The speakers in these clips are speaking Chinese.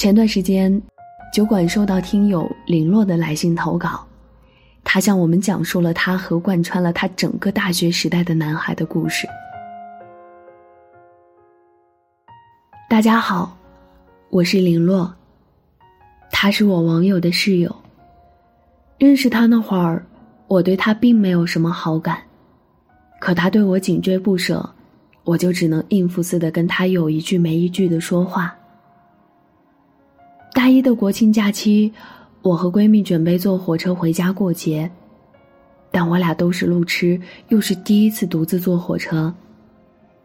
前段时间，酒馆收到听友林洛的来信投稿，他向我们讲述了他和贯穿了他整个大学时代的男孩的故事。大家好，我是林洛。他是我网友的室友。认识他那会儿，我对他并没有什么好感，可他对我紧追不舍，我就只能应付似的跟他有一句没一句的说话。大一的国庆假期，我和闺蜜准备坐火车回家过节，但我俩都是路痴，又是第一次独自坐火车，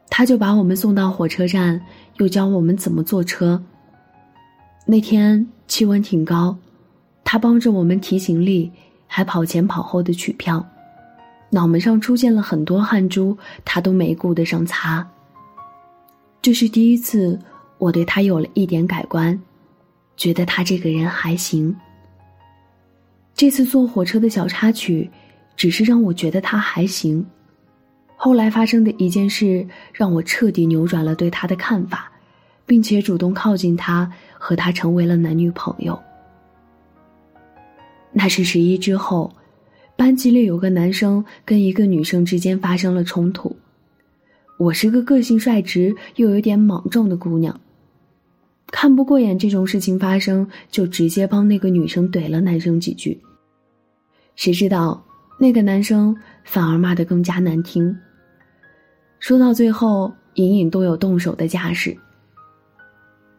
他就把我们送到火车站，又教我们怎么坐车。那天气温挺高，他帮着我们提行李，还跑前跑后的取票，脑门上出现了很多汗珠，他都没顾得上擦。这是第一次，我对他有了一点改观。觉得他这个人还行。这次坐火车的小插曲，只是让我觉得他还行。后来发生的一件事，让我彻底扭转了对他的看法，并且主动靠近他，和他成为了男女朋友。那是十一之后，班级里有个男生跟一个女生之间发生了冲突。我是个个性率直又有点莽撞的姑娘。看不过眼这种事情发生，就直接帮那个女生怼了男生几句。谁知道那个男生反而骂得更加难听。说到最后，隐隐都有动手的架势。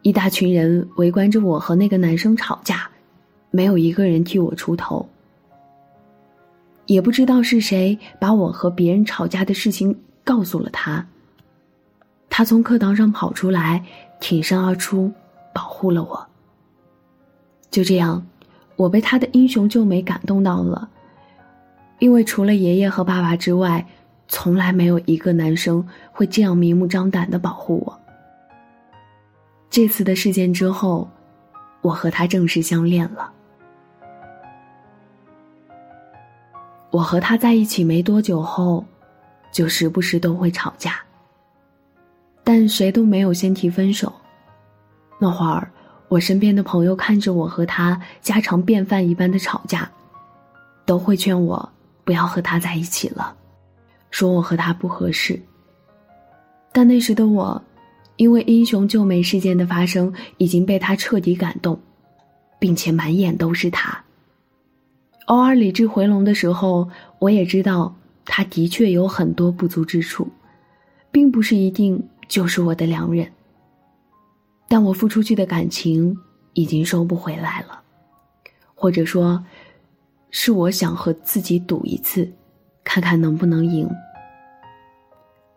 一大群人围观着我和那个男生吵架，没有一个人替我出头。也不知道是谁把我和别人吵架的事情告诉了他。他从课堂上跑出来。挺身而出，保护了我。就这样，我被他的英雄救美感动到了，因为除了爷爷和爸爸之外，从来没有一个男生会这样明目张胆的保护我。这次的事件之后，我和他正式相恋了。我和他在一起没多久后，就时不时都会吵架。但谁都没有先提分手。那会儿，我身边的朋友看着我和他家常便饭一般的吵架，都会劝我不要和他在一起了，说我和他不合适。但那时的我，因为英雄救美事件的发生，已经被他彻底感动，并且满眼都是他。偶尔理智回笼的时候，我也知道他的确有很多不足之处，并不是一定。就是我的良人，但我付出去的感情已经收不回来了，或者说，是我想和自己赌一次，看看能不能赢。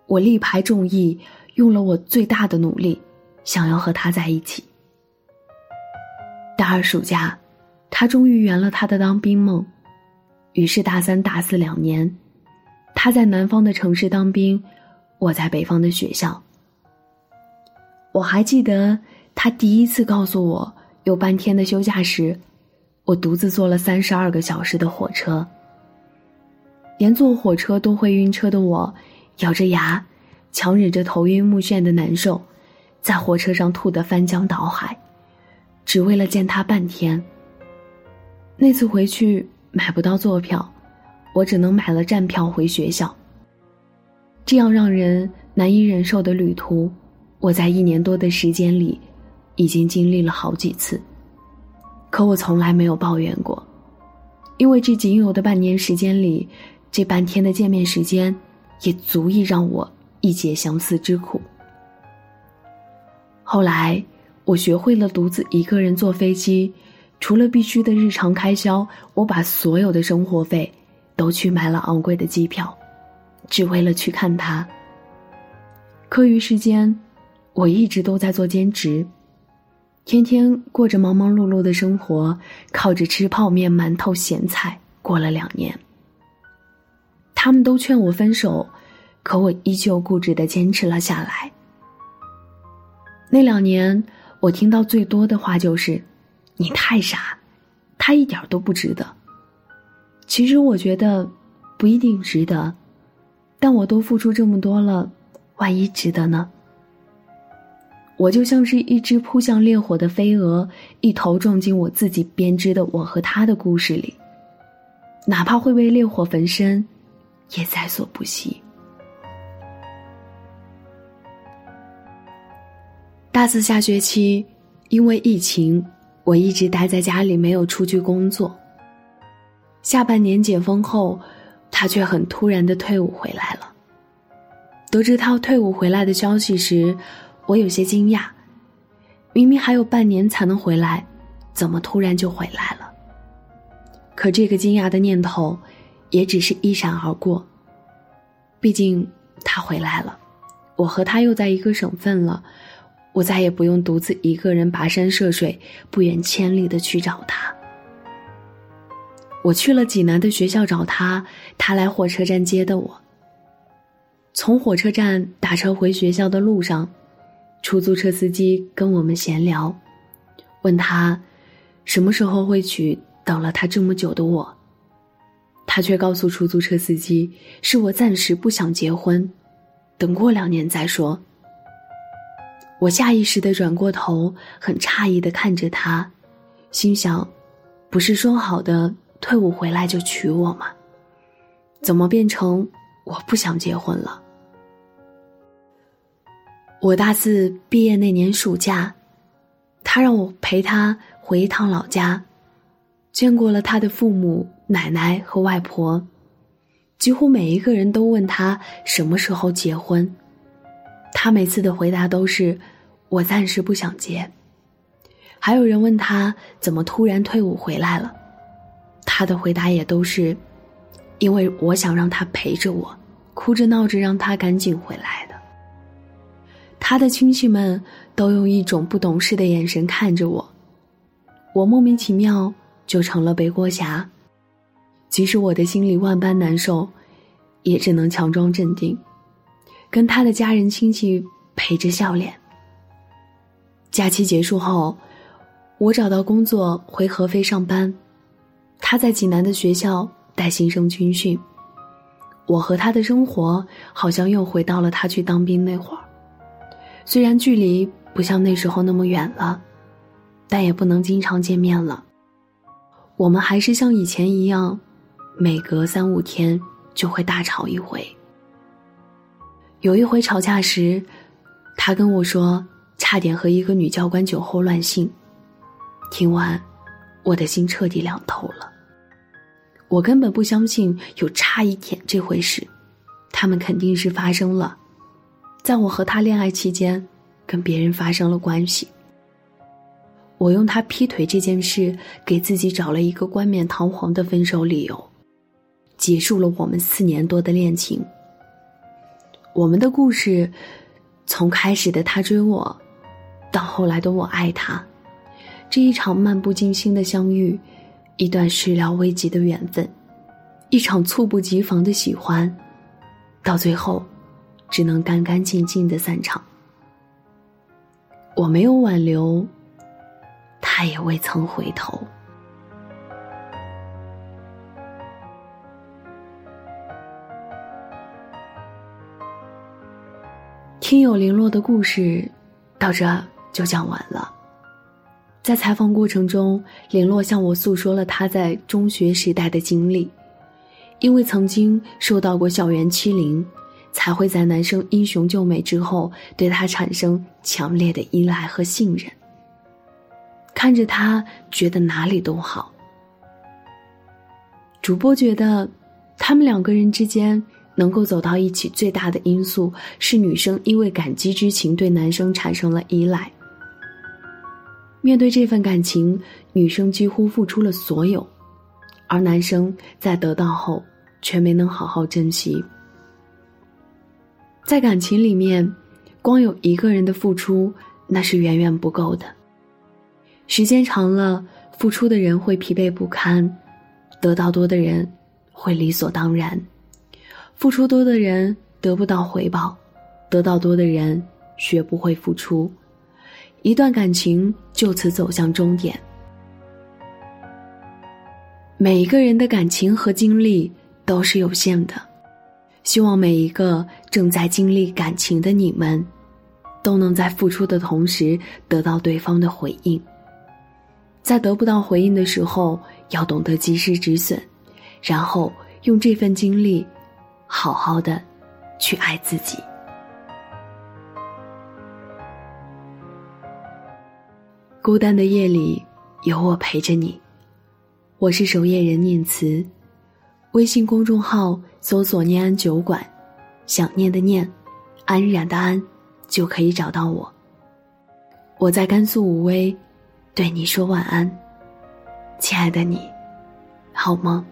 我力排众议，用了我最大的努力，想要和他在一起。大二暑假，他终于圆了他的当兵梦，于是大三、大四两年，他在南方的城市当兵，我在北方的学校。我还记得他第一次告诉我有半天的休假时，我独自坐了三十二个小时的火车。连坐火车都会晕车的我，咬着牙，强忍着头晕目眩的难受，在火车上吐得翻江倒海，只为了见他半天。那次回去买不到坐票，我只能买了站票回学校。这样让人难以忍受的旅途。我在一年多的时间里，已经经历了好几次。可我从来没有抱怨过，因为这仅有的半年时间里，这半天的见面时间，也足以让我一解相思之苦。后来，我学会了独自一个人坐飞机，除了必须的日常开销，我把所有的生活费，都去买了昂贵的机票，只为了去看他。课余时间。我一直都在做兼职，天天过着忙忙碌碌的生活，靠着吃泡面、馒头、咸菜过了两年。他们都劝我分手，可我依旧固执的坚持了下来。那两年，我听到最多的话就是：“你太傻，他一点都不值得。”其实我觉得不一定值得，但我都付出这么多了，万一值得呢？我就像是一只扑向烈火的飞蛾，一头撞进我自己编织的我和他的故事里。哪怕会被烈火焚身，也在所不惜。大四下学期，因为疫情，我一直待在家里，没有出去工作。下半年解封后，他却很突然的退伍回来了。得知他退伍回来的消息时，我有些惊讶，明明还有半年才能回来，怎么突然就回来了？可这个惊讶的念头，也只是一闪而过。毕竟他回来了，我和他又在一个省份了，我再也不用独自一个人跋山涉水、不远千里的去找他。我去了济南的学校找他，他来火车站接的我。从火车站打车回学校的路上。出租车司机跟我们闲聊，问他什么时候会娶等了他这么久的我。他却告诉出租车司机：“是我暂时不想结婚，等过两年再说。”我下意识的转过头，很诧异的看着他，心想：“不是说好的退伍回来就娶我吗？怎么变成我不想结婚了？”我大四毕业那年暑假，他让我陪他回一趟老家，见过了他的父母、奶奶和外婆，几乎每一个人都问他什么时候结婚，他每次的回答都是“我暂时不想结”。还有人问他怎么突然退伍回来了，他的回答也都是“因为我想让他陪着我，哭着闹着让他赶紧回来”。他的亲戚们都用一种不懂事的眼神看着我，我莫名其妙就成了背锅侠。即使我的心里万般难受，也只能强装镇定，跟他的家人亲戚陪着笑脸。假期结束后，我找到工作回合肥上班，他在济南的学校带新生军训。我和他的生活好像又回到了他去当兵那会儿。虽然距离不像那时候那么远了，但也不能经常见面了。我们还是像以前一样，每隔三五天就会大吵一回。有一回吵架时，他跟我说差点和一个女教官酒后乱性。听完，我的心彻底凉透了。我根本不相信有差一点这回事，他们肯定是发生了。在我和他恋爱期间，跟别人发生了关系。我用他劈腿这件事给自己找了一个冠冕堂皇的分手理由，结束了我们四年多的恋情。我们的故事，从开始的他追我，到后来的我爱他，这一场漫不经心的相遇，一段始料未及的缘分，一场猝不及防的喜欢，到最后。只能干干净净的散场。我没有挽留，他也未曾回头。听友零落的故事到这就讲完了。在采访过程中，林洛向我诉说了他在中学时代的经历，因为曾经受到过校园欺凌。才会在男生英雄救美之后，对他产生强烈的依赖和信任。看着他，觉得哪里都好。主播觉得，他们两个人之间能够走到一起，最大的因素是女生因为感激之情对男生产生了依赖。面对这份感情，女生几乎付出了所有，而男生在得到后却没能好好珍惜。在感情里面，光有一个人的付出那是远远不够的。时间长了，付出的人会疲惫不堪，得到多的人会理所当然。付出多的人得不到回报，得到多的人学不会付出，一段感情就此走向终点。每一个人的感情和精力都是有限的。希望每一个正在经历感情的你们，都能在付出的同时得到对方的回应。在得不到回应的时候，要懂得及时止损，然后用这份精力，好好的去爱自己。孤单的夜里，有我陪着你。我是守夜人念慈，微信公众号搜索“念安酒馆”，想念的念，安然的安，就可以找到我。我在甘肃武威，对你说晚安，亲爱的你，好吗？